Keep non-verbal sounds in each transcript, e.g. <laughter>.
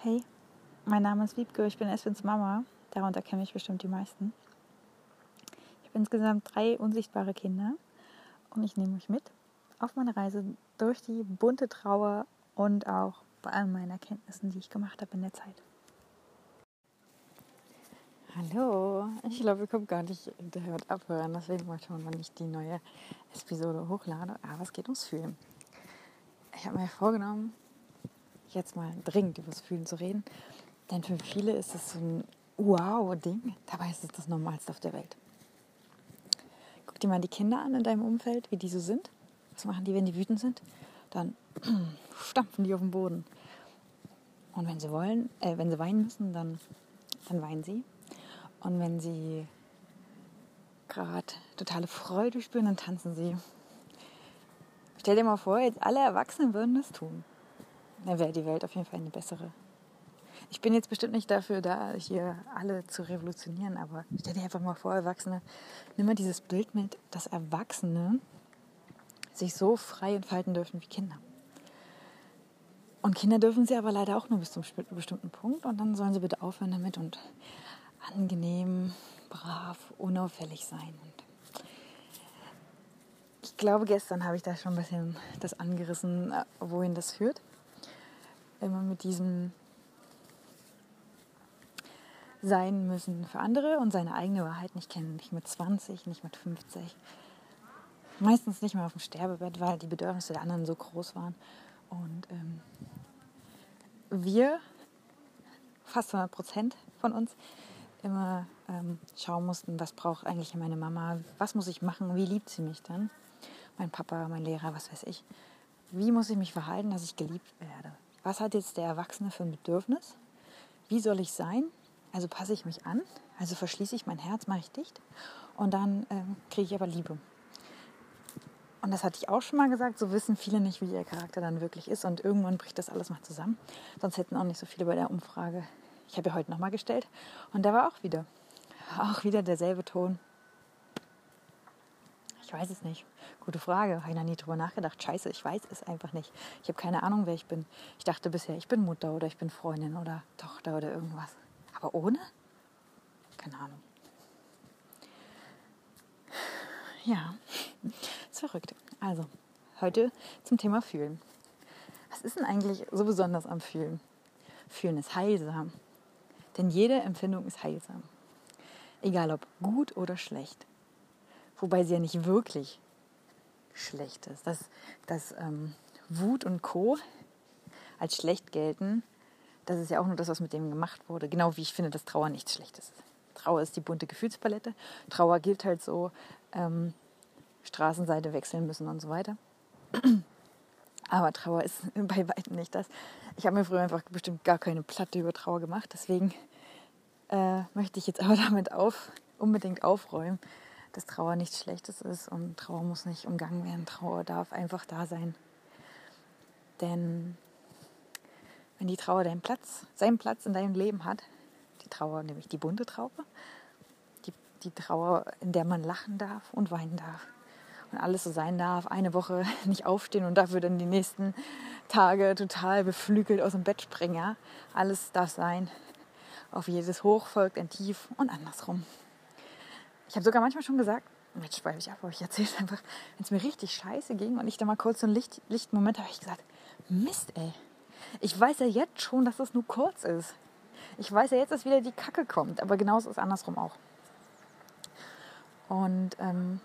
Hey, mein Name ist Wiebke, ich bin Eswins Mama. Darunter kenne ich bestimmt die meisten. Ich habe insgesamt drei unsichtbare Kinder und ich nehme euch mit auf meine Reise durch die bunte Trauer und auch bei all meinen Erkenntnissen, die ich gemacht habe in der Zeit. Hallo, ich glaube, ihr kommt gar nicht hört abhören, deswegen mal schauen, wann ich die neue Episode hochlade. Aber es geht ums Fühlen. Ich habe mir vorgenommen, jetzt mal dringend über das Fühlen zu reden, denn für viele ist es so ein Wow-Ding, dabei ist es das Normalste auf der Welt. Guck dir mal die Kinder an in deinem Umfeld, wie die so sind. Was machen die, wenn die wütend sind? Dann <clears throat> stampfen die auf den Boden. Und wenn sie wollen, äh, wenn sie weinen müssen, dann, dann weinen sie. Und wenn sie gerade totale Freude spüren, dann tanzen sie. Stell dir mal vor, jetzt alle Erwachsenen würden das tun. Dann wäre die Welt auf jeden Fall eine bessere. Ich bin jetzt bestimmt nicht dafür da, hier alle zu revolutionieren, aber stell dir einfach mal vor, Erwachsene, nimm mal dieses Bild mit, dass Erwachsene sich so frei entfalten dürfen wie Kinder. Und Kinder dürfen sie aber leider auch nur bis zum bestimmten Punkt und dann sollen sie bitte aufhören damit und angenehm, brav, unauffällig sein. Und ich glaube, gestern habe ich da schon ein bisschen das angerissen, äh, wohin das führt. Immer mit diesem sein müssen für andere und seine eigene Wahrheit nicht kennen. Nicht mit 20, nicht mit 50. Meistens nicht mehr auf dem Sterbebett, weil die Bedürfnisse der anderen so groß waren. Und ähm, wir, fast 100 Prozent von uns, immer ähm, schauen mussten, was braucht eigentlich meine Mama, was muss ich machen, wie liebt sie mich dann, mein Papa, mein Lehrer, was weiß ich. Wie muss ich mich verhalten, dass ich geliebt werde? Was hat jetzt der Erwachsene für ein Bedürfnis? Wie soll ich sein? Also passe ich mich an, also verschließe ich mein Herz, mache ich dicht und dann ähm, kriege ich aber Liebe. Und das hatte ich auch schon mal gesagt, so wissen viele nicht, wie ihr Charakter dann wirklich ist und irgendwann bricht das alles mal zusammen. Sonst hätten auch nicht so viele bei der Umfrage ich habe ja heute nochmal gestellt und da war auch wieder, auch wieder derselbe Ton. Ich weiß es nicht. Gute Frage. Habe ich noch nie drüber nachgedacht. Scheiße, ich weiß es einfach nicht. Ich habe keine Ahnung, wer ich bin. Ich dachte bisher, ich bin Mutter oder ich bin Freundin oder Tochter oder irgendwas. Aber ohne? Keine Ahnung. Ja, verrückt. Also, heute zum Thema Fühlen. Was ist denn eigentlich so besonders am Fühlen? Fühlen ist heilsam. Denn jede Empfindung ist heilsam. Egal ob gut oder schlecht. Wobei sie ja nicht wirklich schlecht ist. Dass, dass ähm, Wut und Co. als schlecht gelten, das ist ja auch nur das, was mit dem gemacht wurde. Genau wie ich finde, dass Trauer nichts Schlechtes ist. Trauer ist die bunte Gefühlspalette. Trauer gilt halt so, ähm, Straßenseite wechseln müssen und so weiter. <clears throat> Aber Trauer ist <laughs> bei weitem nicht das. Ich habe mir früher einfach bestimmt gar keine Platte über Trauer gemacht. Deswegen äh, möchte ich jetzt aber <laughs> damit auf, unbedingt aufräumen, dass Trauer nichts Schlechtes ist und Trauer muss nicht umgangen werden. Trauer darf einfach da sein. Denn wenn die Trauer deinen Platz, seinen Platz in deinem Leben hat, die Trauer, nämlich die bunte Trauer, die, die Trauer, in der man lachen darf und weinen darf und alles so sein darf, eine Woche <laughs> nicht aufstehen und dafür dann die nächsten Tage total beflügelt aus dem Bett springen. Ja? Alles darf sein. Auf jedes Hoch folgt ein Tief und andersrum. Ich habe sogar manchmal schon gesagt, jetzt schweife ich ab, aber ich erzähle es einfach, wenn es mir richtig scheiße ging und ich da mal kurz so einen Licht, Lichtmoment habe, ich gesagt, Mist, ey. Ich weiß ja jetzt schon, dass das nur kurz ist. Ich weiß ja jetzt, dass wieder die Kacke kommt, aber genauso ist andersrum auch. Und ähm,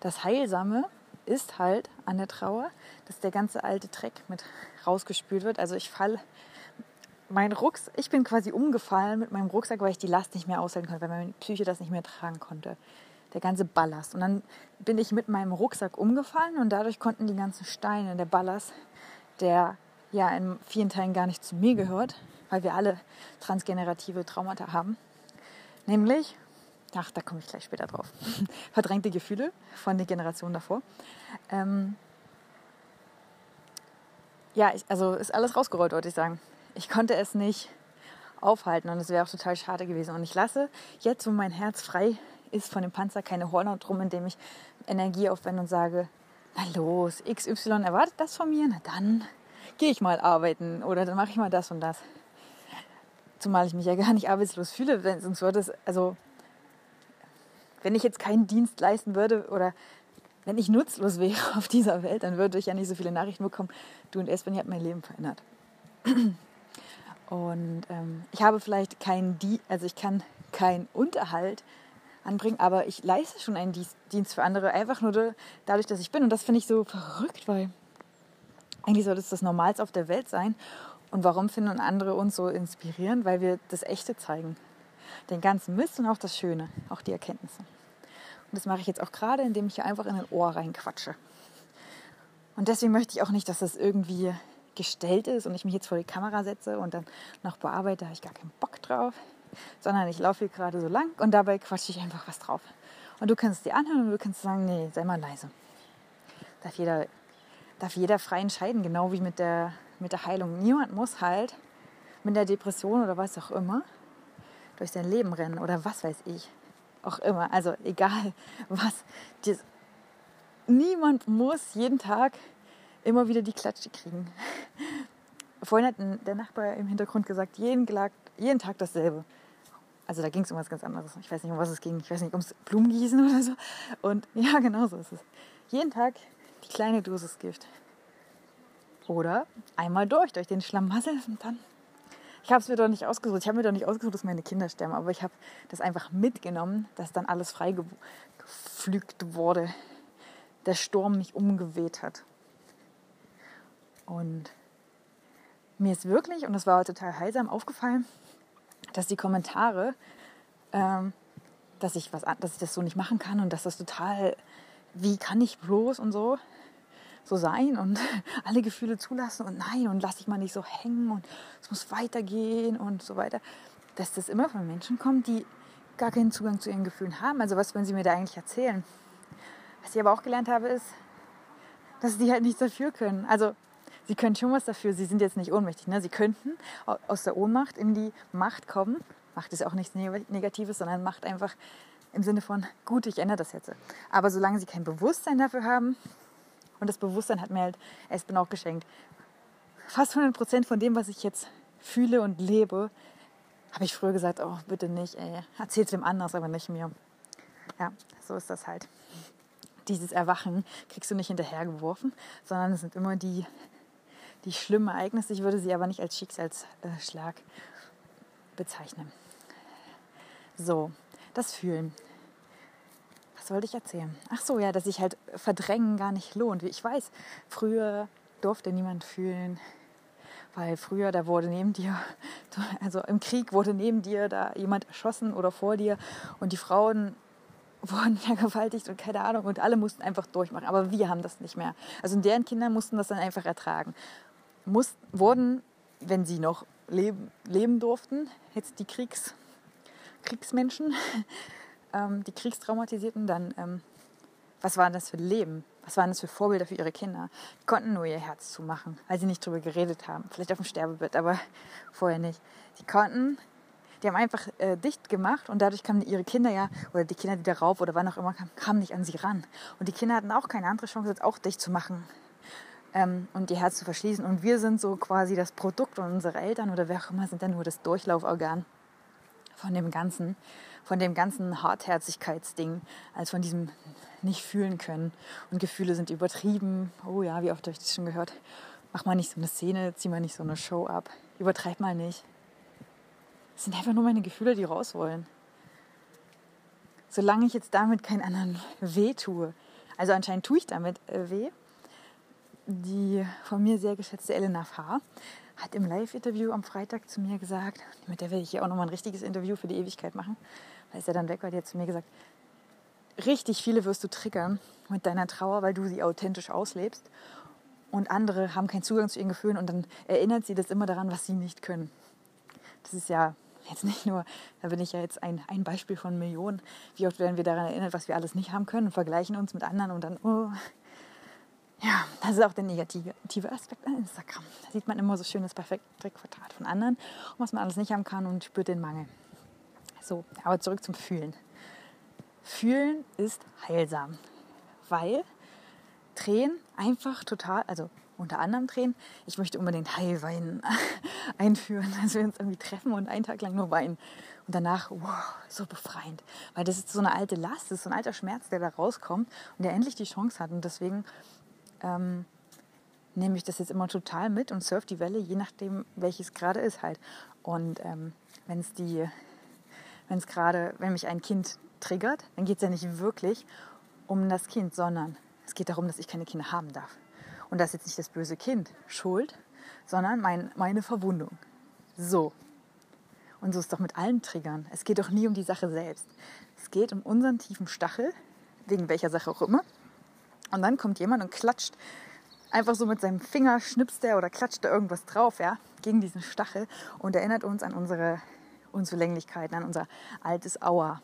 das Heilsame ist halt an der Trauer, dass der ganze alte Dreck mit rausgespült wird. Also ich falle, mein Rucksack, ich bin quasi umgefallen mit meinem Rucksack, weil ich die Last nicht mehr aushalten konnte, weil meine Psyche das nicht mehr tragen konnte. Der ganze Ballast. Und dann bin ich mit meinem Rucksack umgefallen und dadurch konnten die ganzen Steine, der Ballast, der ja in vielen Teilen gar nicht zu mir gehört, weil wir alle transgenerative Traumata haben, nämlich ach, da komme ich gleich später drauf, <laughs> verdrängte Gefühle von der Generation davor. Ähm, ja, ich, also ist alles rausgerollt, wollte ich sagen. Ich konnte es nicht aufhalten und es wäre auch total schade gewesen. Und ich lasse jetzt, wo mein Herz frei ist von dem Panzer, keine Hornhaut drum, indem ich Energie aufwende und sage, na los, XY erwartet das von mir, na dann gehe ich mal arbeiten oder dann mache ich mal das und das. Zumal ich mich ja gar nicht arbeitslos fühle, denn sonst würde es, also wenn ich jetzt keinen Dienst leisten würde oder wenn ich nutzlos wäre <laughs> auf dieser Welt, dann würde ich ja nicht so viele Nachrichten bekommen. Du und Espen, ihr habt mein Leben verändert. <clears throat> Und ähm, ich habe vielleicht keinen, Di also ich kann keinen Unterhalt anbringen, aber ich leiste schon einen Dienst für andere, einfach nur dadurch, dass ich bin. Und das finde ich so verrückt, weil eigentlich sollte es das Normalste auf der Welt sein. Und warum finden andere uns so inspirierend? Weil wir das Echte zeigen. Den ganzen Mist und auch das Schöne, auch die Erkenntnisse. Und das mache ich jetzt auch gerade, indem ich hier einfach in ein Ohr reinquatsche. Und deswegen möchte ich auch nicht, dass das irgendwie gestellt ist und ich mich jetzt vor die Kamera setze und dann noch bearbeite, habe ich gar keinen Bock drauf, sondern ich laufe hier gerade so lang und dabei quatsche ich einfach was drauf. Und du kannst dir anhören und du kannst sagen, nee, sei mal leise. Darf jeder, darf jeder frei entscheiden, genau wie mit der, mit der Heilung. Niemand muss halt mit der Depression oder was auch immer durch sein Leben rennen oder was weiß ich auch immer. Also egal was. Das, niemand muss jeden Tag immer wieder die Klatsche kriegen. Vorhin hat der Nachbar im Hintergrund gesagt, jeden, jeden Tag dasselbe. Also da ging es um was ganz anderes. Ich weiß nicht, um was es ging. Ich weiß nicht, ums Blumengießen oder so. Und <laughs> ja, genau so ist es. Jeden Tag die kleine Dosis Gift. Oder einmal durch, durch den Schlamassel und dann ich habe es mir doch nicht ausgesucht. Ich habe mir doch nicht ausgesucht, dass meine Kinder sterben. Aber ich habe das einfach mitgenommen, dass dann alles freigepflügt wurde. Der Sturm mich umgeweht hat. Und mir ist wirklich, und das war total heilsam, aufgefallen, dass die Kommentare, ähm, dass, ich was, dass ich das so nicht machen kann und dass das total, wie kann ich bloß und so, so sein und <laughs> alle Gefühle zulassen und nein und lass dich mal nicht so hängen und es muss weitergehen und so weiter, dass das immer von Menschen kommt, die gar keinen Zugang zu ihren Gefühlen haben. Also was wollen sie mir da eigentlich erzählen? Was ich aber auch gelernt habe, ist, dass sie halt nichts dafür können. Also sie können schon was dafür, sie sind jetzt nicht ohnmächtig. Ne? Sie könnten aus der Ohnmacht in die Macht kommen. Macht ist auch nichts Negatives, sondern Macht einfach im Sinne von, gut, ich ändere das jetzt. Aber solange sie kein Bewusstsein dafür haben, und das Bewusstsein hat mir halt Espen auch geschenkt. Fast 100 Prozent von dem, was ich jetzt fühle und lebe, habe ich früher gesagt, oh, bitte nicht, ey, erzähl's dem anders, aber nicht mir. Ja, so ist das halt. Dieses Erwachen kriegst du nicht hinterhergeworfen, sondern es sind immer die, die schlimmen Ereignisse. Ich würde sie aber nicht als Schicksalsschlag bezeichnen. So, das Fühlen was wollte ich erzählen? Ach so, ja, dass sich halt Verdrängen gar nicht lohnt. Ich weiß, früher durfte niemand fühlen, weil früher, da wurde neben dir, <laughs> also im Krieg wurde neben dir da jemand erschossen oder vor dir und die Frauen <laughs> wurden vergewaltigt und keine Ahnung und alle mussten einfach durchmachen. Aber wir haben das nicht mehr. Also deren Kinder mussten das dann einfach ertragen. Mussten, wurden, wenn sie noch leben, leben durften, jetzt die Kriegs, Kriegsmenschen, <laughs> ähm, die Kriegstraumatisierten, dann, ähm, was waren das für Leben? Was waren das für Vorbilder für ihre Kinder? Die konnten nur ihr Herz zumachen, weil sie nicht drüber geredet haben. Vielleicht auf dem Sterbebett, aber <laughs> vorher nicht. Die konnten, die haben einfach äh, dicht gemacht und dadurch kamen ihre Kinder ja, oder die Kinder, die darauf oder wann auch immer kamen, kamen nicht an sie ran. Und die Kinder hatten auch keine andere Chance, als auch dicht zu machen ähm, und ihr Herz zu verschließen. Und wir sind so quasi das Produkt und unsere Eltern oder wer auch immer sind dann nur das Durchlauforgan von dem Ganzen von dem ganzen Hartherzigkeitsding als von diesem nicht fühlen können. Und Gefühle sind übertrieben. Oh ja, wie oft habe ich das schon gehört? Mach mal nicht so eine Szene, zieh mal nicht so eine Show ab. Übertreib mal nicht. Es sind einfach nur meine Gefühle, die raus wollen. Solange ich jetzt damit keinen anderen weh tue. Also anscheinend tue ich damit äh, weh. Die von mir sehr geschätzte Elena Fahr hat im Live-Interview am Freitag zu mir gesagt, mit der werde ich hier auch nochmal ein richtiges Interview für die Ewigkeit machen, da ist er dann weg, weil die hat zu mir gesagt, richtig viele wirst du triggern mit deiner Trauer, weil du sie authentisch auslebst. Und andere haben keinen Zugang zu ihren Gefühlen und dann erinnert sie das immer daran, was sie nicht können. Das ist ja jetzt nicht nur, da bin ich ja jetzt ein, ein Beispiel von Millionen. Wie oft werden wir daran erinnert, was wir alles nicht haben können und vergleichen uns mit anderen und dann, oh. Ja, das ist auch der negative Aspekt an Instagram. Da sieht man immer so schönes perfekte Quadrat von anderen und was man alles nicht haben kann und spürt den Mangel. So, aber zurück zum Fühlen. Fühlen ist heilsam, weil Tränen einfach total, also unter anderem drehen. Ich möchte unbedingt Heilwein <laughs> einführen, dass wir uns irgendwie treffen und einen Tag lang nur weinen. Und danach, wow, so befreiend. Weil das ist so eine alte Last, das ist so ein alter Schmerz, der da rauskommt und der endlich die Chance hat. Und deswegen ähm, nehme ich das jetzt immer total mit und surf die Welle, je nachdem, welches gerade ist halt. Und ähm, wenn es die, wenn es gerade, wenn mich ein Kind triggert, dann geht es ja nicht wirklich um das Kind, sondern es geht darum, dass ich keine Kinder haben darf. Und das ist jetzt nicht das böse Kind schuld, sondern mein, meine Verwundung. So. Und so ist es doch mit allen Triggern. Es geht doch nie um die Sache selbst. Es geht um unseren tiefen Stachel, wegen welcher Sache auch immer. Und dann kommt jemand und klatscht einfach so mit seinem Finger, schnipst er oder klatscht da irgendwas drauf, ja, gegen diesen Stachel und erinnert uns an unsere Unzulänglichkeiten, an unser altes Aua.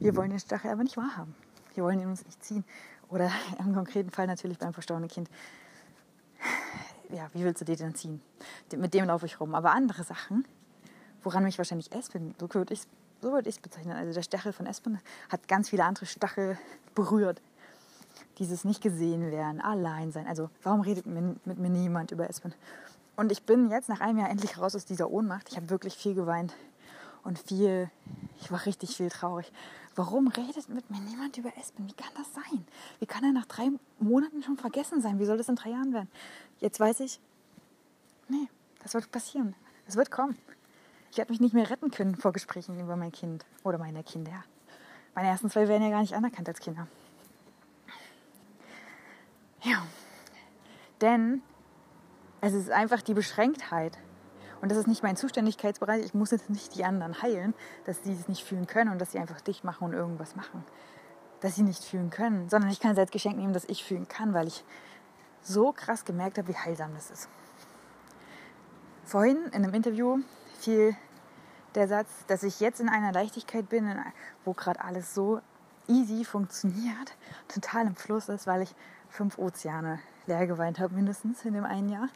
Wir wollen den Stachel aber nicht wahrhaben. Wir wollen ihn uns nicht ziehen. Oder <laughs> im konkreten Fall natürlich beim verstorbenen Kind. Ja, wie willst du den denn ziehen? Mit dem laufe ich rum. Aber andere Sachen, woran mich wahrscheinlich Espen, so würde ich es so würd bezeichnen, also der Stachel von Espen hat ganz viele andere Stachel berührt. Dieses nicht gesehen werden, allein sein. Also warum redet mit, mit mir niemand über Espen? Und ich bin jetzt nach einem Jahr endlich raus aus dieser Ohnmacht. Ich habe wirklich viel geweint und viel, ich war richtig viel traurig. Warum redet mit mir niemand über Espen? Wie kann das sein? Wie kann er nach drei Monaten schon vergessen sein? Wie soll das in drei Jahren werden? Jetzt weiß ich, nee, das wird passieren. Das wird kommen. Ich werde mich nicht mehr retten können vor Gesprächen über mein Kind oder meine Kinder. Meine ersten zwei werden ja gar nicht anerkannt als Kinder. Ja, denn es ist einfach die Beschränktheit und das ist nicht mein Zuständigkeitsbereich. Ich muss jetzt nicht die anderen heilen, dass sie es nicht fühlen können und dass sie einfach dicht machen und irgendwas machen. Dass sie nicht fühlen können, sondern ich kann es als Geschenk nehmen, dass ich fühlen kann, weil ich so krass gemerkt habe, wie heilsam das ist. Vorhin in einem Interview fiel der Satz, dass ich jetzt in einer Leichtigkeit bin, wo gerade alles so easy funktioniert, total im Fluss ist, weil ich fünf Ozeane leer geweint habe, mindestens in dem einen Jahr.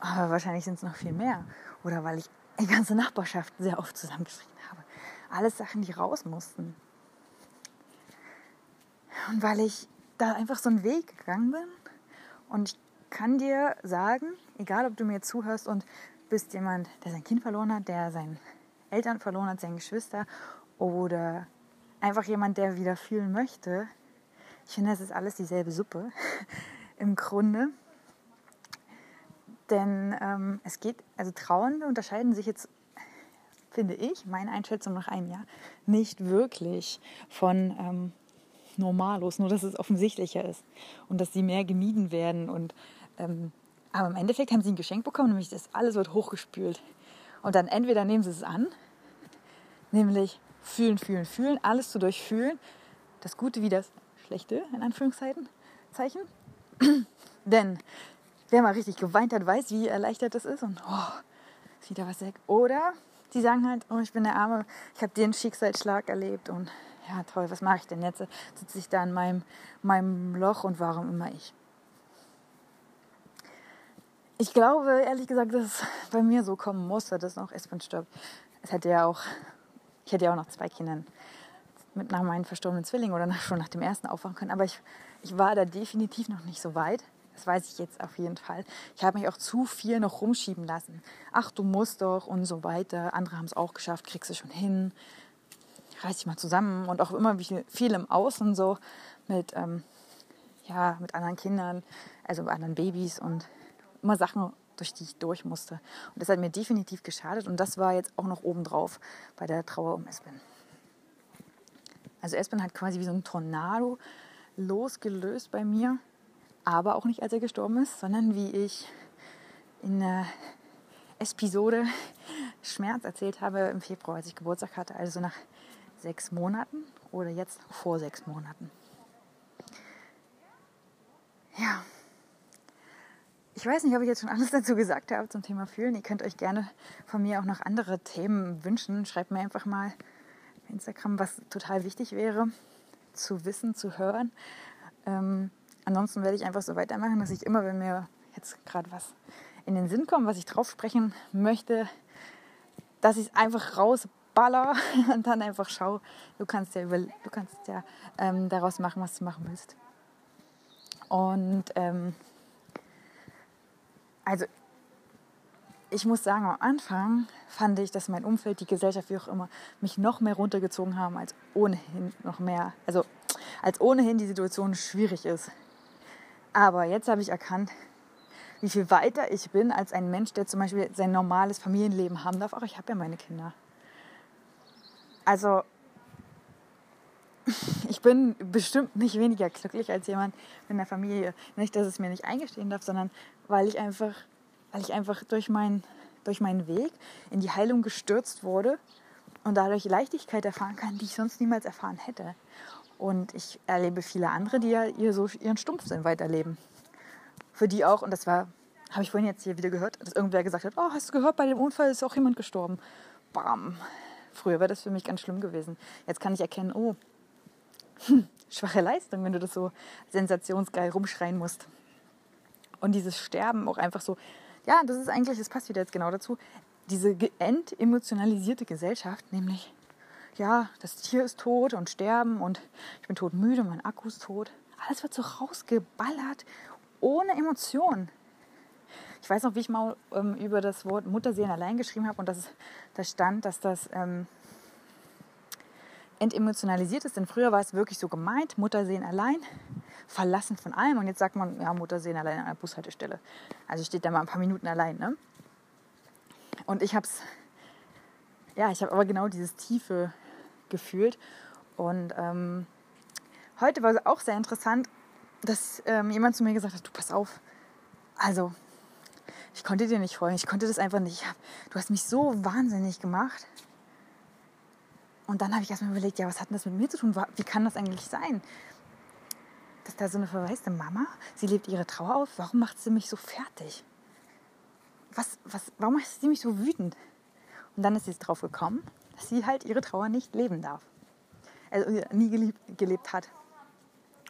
Aber wahrscheinlich sind es noch viel mehr. Oder weil ich die ganze Nachbarschaft sehr oft zusammengeschrien habe. Alles Sachen, die raus mussten. Und weil ich da einfach so einen Weg gegangen bin. Und ich kann dir sagen, egal ob du mir zuhörst und bist jemand, der sein Kind verloren hat, der seine Eltern verloren hat, seine Geschwister oder einfach jemand, der wieder fühlen möchte. Ich finde, es ist alles dieselbe Suppe <laughs> im Grunde. Denn ähm, es geht, also Trauernde unterscheiden sich jetzt, finde ich, meine Einschätzung nach einem Jahr, nicht wirklich von ähm, Normalos, nur dass es offensichtlicher ist und dass sie mehr gemieden werden. Und, ähm, aber im Endeffekt haben sie ein Geschenk bekommen, nämlich das alles wird hochgespült. Und dann entweder nehmen sie es an, nämlich fühlen, fühlen, fühlen, alles zu durchfühlen, das Gute wie das Schlechte, in Anführungszeichen. Zeichen. <clears throat> Denn wer mal richtig geweint hat, weiß, wie erleichtert das ist und oh, ist wieder was weg. Oder die sagen halt, oh, ich bin der Arme, ich habe den Schicksalsschlag erlebt und ja, toll, was mache ich denn jetzt? Sitze ich da in meinem, meinem Loch und warum immer ich? Ich glaube, ehrlich gesagt, dass es bei mir so kommen musste, dass noch Espen stirbt. Es hätte ja auch, ich hätte ja auch noch zwei Kindern mit nach meinen verstorbenen Zwillingen oder nach, schon nach dem ersten aufwachen können. Aber ich, ich war da definitiv noch nicht so weit. Das weiß ich jetzt auf jeden Fall. Ich habe mich auch zu viel noch rumschieben lassen. Ach, du musst doch und so weiter. Andere haben es auch geschafft, kriegst du schon hin. Reiß dich mal zusammen. Und auch immer viel im Außen so mit, ähm, ja, mit anderen Kindern, also mit anderen Babys und immer Sachen, durch die ich durch musste. Und das hat mir definitiv geschadet. Und das war jetzt auch noch obendrauf bei der Trauer um Espen. Also Espen hat quasi wie so ein Tornado losgelöst bei mir aber auch nicht, als er gestorben ist, sondern wie ich in der Episode Schmerz erzählt habe im Februar, als ich Geburtstag hatte, also nach sechs Monaten oder jetzt vor sechs Monaten. Ja, ich weiß nicht, ob ich jetzt schon alles <laughs> dazu gesagt habe zum Thema Fühlen. Ihr könnt euch gerne von mir auch noch andere Themen wünschen. Schreibt mir einfach mal Instagram, was total wichtig wäre zu wissen, zu hören. Ähm, ansonsten werde ich einfach so weitermachen, dass ich immer, wenn mir jetzt gerade was in den Sinn kommt, was ich drauf sprechen möchte, dass ich es einfach rausballer <laughs> und dann einfach schaue, du kannst ja, über, du kannst ja ähm, daraus machen, was du machen willst. Und ähm, also ich muss sagen, am Anfang fand ich, dass mein Umfeld, die Gesellschaft, wie auch immer, mich noch mehr runtergezogen haben, als ohnehin noch mehr, also als ohnehin die Situation schwierig ist. Aber jetzt habe ich erkannt, wie viel weiter ich bin als ein Mensch, der zum Beispiel sein normales Familienleben haben darf. Ach, ich habe ja meine Kinder. Also ich bin bestimmt nicht weniger glücklich als jemand in der Familie. Nicht, dass es mir nicht eingestehen darf, sondern weil ich einfach, weil ich einfach durch, mein, durch meinen Weg in die Heilung gestürzt wurde und dadurch Leichtigkeit erfahren kann, die ich sonst niemals erfahren hätte. Und ich erlebe viele andere, die ja ihr so ihren Stumpfsinn weiterleben. Für die auch, und das war, habe ich vorhin jetzt hier wieder gehört, dass irgendwer gesagt hat, oh, hast du gehört, bei dem Unfall ist auch jemand gestorben. Bam. Früher wäre das für mich ganz schlimm gewesen. Jetzt kann ich erkennen, oh, hm, schwache Leistung, wenn du das so sensationsgeil rumschreien musst. Und dieses Sterben auch einfach so, ja, das ist eigentlich, das passt wieder jetzt genau dazu, diese entemotionalisierte Gesellschaft, nämlich, ja, das Tier ist tot und sterben und ich bin todmüde, mein Akku ist tot. Alles wird so rausgeballert, ohne Emotion. Ich weiß noch, wie ich mal ähm, über das Wort Mutterseelen allein geschrieben habe und das, da stand, dass das ähm, entemotionalisiert ist. Denn früher war es wirklich so gemeint, Muttersehen allein, verlassen von allem. Und jetzt sagt man, ja, Muttersehen allein an der Bushaltestelle. Also steht da mal ein paar Minuten allein. Ne? Und ich habe es, ja, ich habe aber genau dieses Tiefe gefühlt. Und ähm, heute war es auch sehr interessant, dass ähm, jemand zu mir gesagt hat, du pass auf, also ich konnte dir nicht folgen, ich konnte das einfach nicht. Du hast mich so wahnsinnig gemacht. Und dann habe ich erstmal überlegt, ja, was hat denn das mit mir zu tun? Wie kann das eigentlich sein? Dass da so eine verwaiste Mama, sie lebt ihre Trauer auf, warum macht sie mich so fertig? Was, was, warum macht sie mich so wütend? Und dann ist sie drauf gekommen, dass sie halt ihre Trauer nicht leben darf. Also nie gelebt, gelebt hat.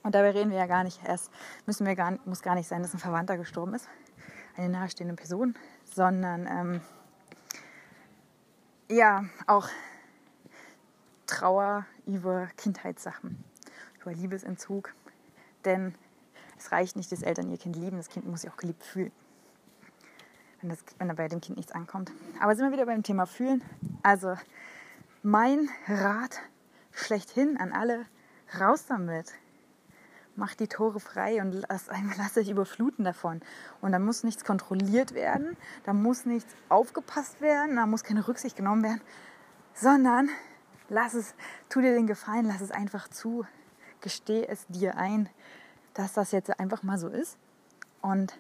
Und dabei reden wir ja gar nicht erst, müssen wir gar, muss gar nicht sein, dass ein Verwandter gestorben ist, eine nahestehende Person, sondern ähm, ja, auch Trauer über Kindheitssachen, über Liebesentzug. Denn es reicht nicht, dass Eltern ihr Kind lieben, das Kind muss sich auch geliebt fühlen. Wenn, das, wenn da bei dem Kind nichts ankommt. Aber sind wir wieder beim Thema Fühlen. Also mein Rat schlechthin an alle, raus damit. Mach die Tore frei und lass, <laughs> lass dich überfluten davon. Und da muss nichts kontrolliert werden, da muss nichts aufgepasst werden, da muss keine Rücksicht genommen werden, sondern Lass es, tu dir den Gefallen, lass es einfach zu. Gesteh es dir ein, dass das jetzt einfach mal so ist. Und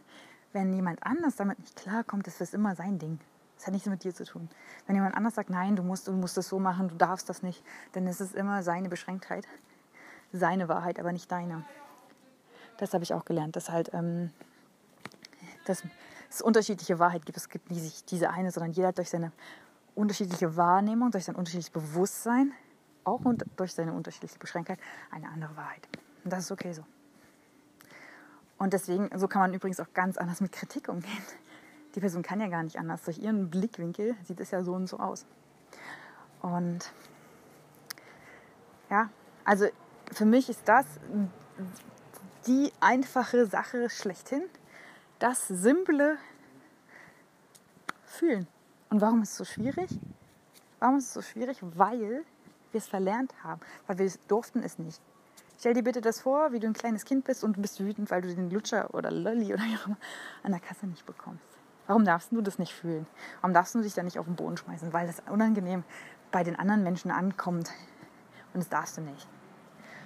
wenn jemand anders damit nicht klarkommt, ist das immer sein Ding. Das hat nichts mit dir zu tun. Wenn jemand anders sagt, nein, du musst, du musst das so machen, du darfst das nicht, dann ist es immer seine Beschränktheit, seine Wahrheit, aber nicht deine. Das habe ich auch gelernt, dass halt ähm, dass es unterschiedliche Wahrheit gibt. Es gibt nicht diese eine, sondern jeder hat durch seine unterschiedliche Wahrnehmung, durch sein unterschiedliches Bewusstsein, auch und durch seine unterschiedliche Beschränktheit, eine andere Wahrheit. Und das ist okay so. Und deswegen, so kann man übrigens auch ganz anders mit Kritik umgehen. Die Person kann ja gar nicht anders. Durch ihren Blickwinkel sieht es ja so und so aus. Und ja, also für mich ist das die einfache Sache schlechthin. Das simple Fühlen. Und warum ist es so schwierig? Warum ist es so schwierig? Weil wir es verlernt haben, weil wir durften es nicht. Stell dir bitte das vor, wie du ein kleines Kind bist und du bist wütend, weil du den Lutscher oder Lolli oder wie auch immer an der Kasse nicht bekommst. Warum darfst du das nicht fühlen? Warum darfst du dich da nicht auf den Boden schmeißen? Weil das unangenehm bei den anderen Menschen ankommt. Und das darfst du nicht.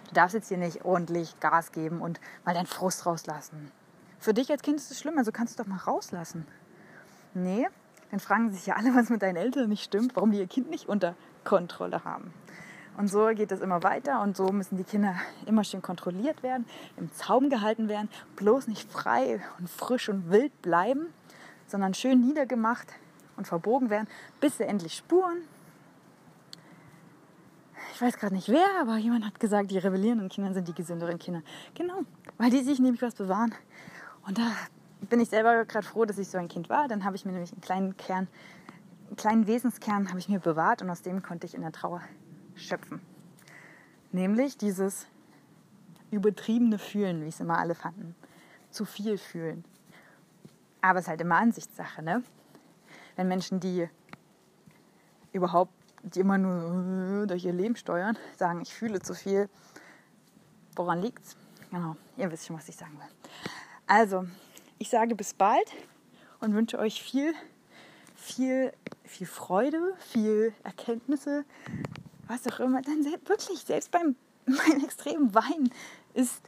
Du darfst jetzt hier nicht ordentlich Gas geben und mal deinen Frust rauslassen. Für dich als Kind ist es schlimm, also kannst du doch mal rauslassen. Nee, dann fragen sich ja alle, was mit deinen Eltern nicht stimmt, warum die ihr Kind nicht unter Kontrolle haben. Und so geht es immer weiter und so müssen die Kinder immer schön kontrolliert werden, im Zaum gehalten werden, bloß nicht frei und frisch und wild bleiben, sondern schön niedergemacht und verbogen werden, bis sie endlich spuren. Ich weiß gerade nicht wer, aber jemand hat gesagt, die rebellierenden Kinder sind die gesünderen Kinder. Genau, weil die sich nämlich was bewahren. Und da bin ich selber gerade froh, dass ich so ein Kind war. Dann habe ich mir nämlich einen kleinen Kern, einen kleinen Wesenskern habe ich mir bewahrt und aus dem konnte ich in der Trauer schöpfen. Nämlich dieses übertriebene Fühlen, wie es immer alle fanden. Zu viel fühlen. Aber es ist halt immer Ansichtssache, ne? Wenn Menschen, die überhaupt, die immer nur durch ihr Leben steuern, sagen, ich fühle zu viel, woran liegt's? Genau, ihr wisst schon, was ich sagen will. Also, ich sage bis bald und wünsche euch viel, viel, viel Freude, viel Erkenntnisse, was auch immer. Dann wirklich, selbst beim, <laughs> beim extremen Wein ist,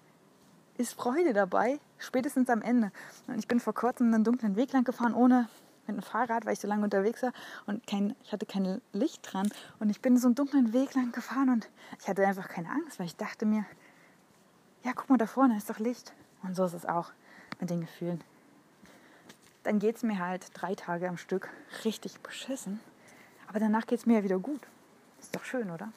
ist Freude dabei, spätestens am Ende. Und ich bin vor kurzem einen dunklen Weg lang gefahren, ohne mit dem Fahrrad, weil ich so lange unterwegs war und kein, ich hatte kein Licht dran. Und ich bin so einen dunklen Weg lang gefahren und ich hatte einfach keine Angst, weil ich dachte mir, ja, guck mal, da vorne ist doch Licht. Und so ist es auch mit den Gefühlen. Dann geht es mir halt drei Tage am Stück richtig beschissen. Aber danach geht es mir ja wieder gut. Ist doch schön, oder?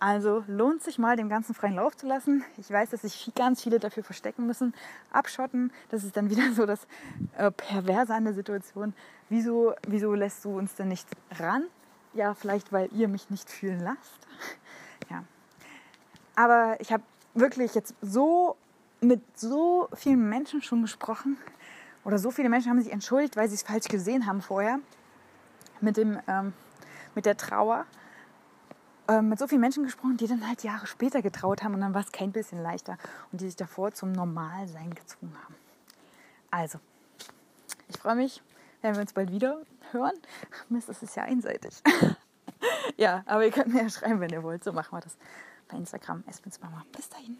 Also lohnt sich mal, dem Ganzen freien Lauf zu lassen. Ich weiß, dass sich ganz viele dafür verstecken müssen, abschotten. Das ist dann <laughs> wieder so das äh, Perverse an der Situation. Wieso, wieso lässt du uns denn nicht ran? Ja, vielleicht, weil ihr mich nicht fühlen lasst. <laughs> Ja. Aber ich habe wirklich jetzt so mit so vielen Menschen schon gesprochen. Oder so viele Menschen haben sich entschuldigt, weil sie es falsch gesehen haben vorher. Mit, dem, ähm, mit der Trauer ähm, mit so vielen Menschen gesprochen, die dann halt Jahre später getraut haben und dann war es kein bisschen leichter und die sich davor zum Normalsein gezwungen haben. Also, ich freue mich, wenn wir uns bald wieder hören. Mist, das ist ja einseitig. <laughs> ja, aber ihr könnt mir ja schreiben, wenn ihr wollt. So machen wir das bei Instagram. Espins Mama. Bis dahin.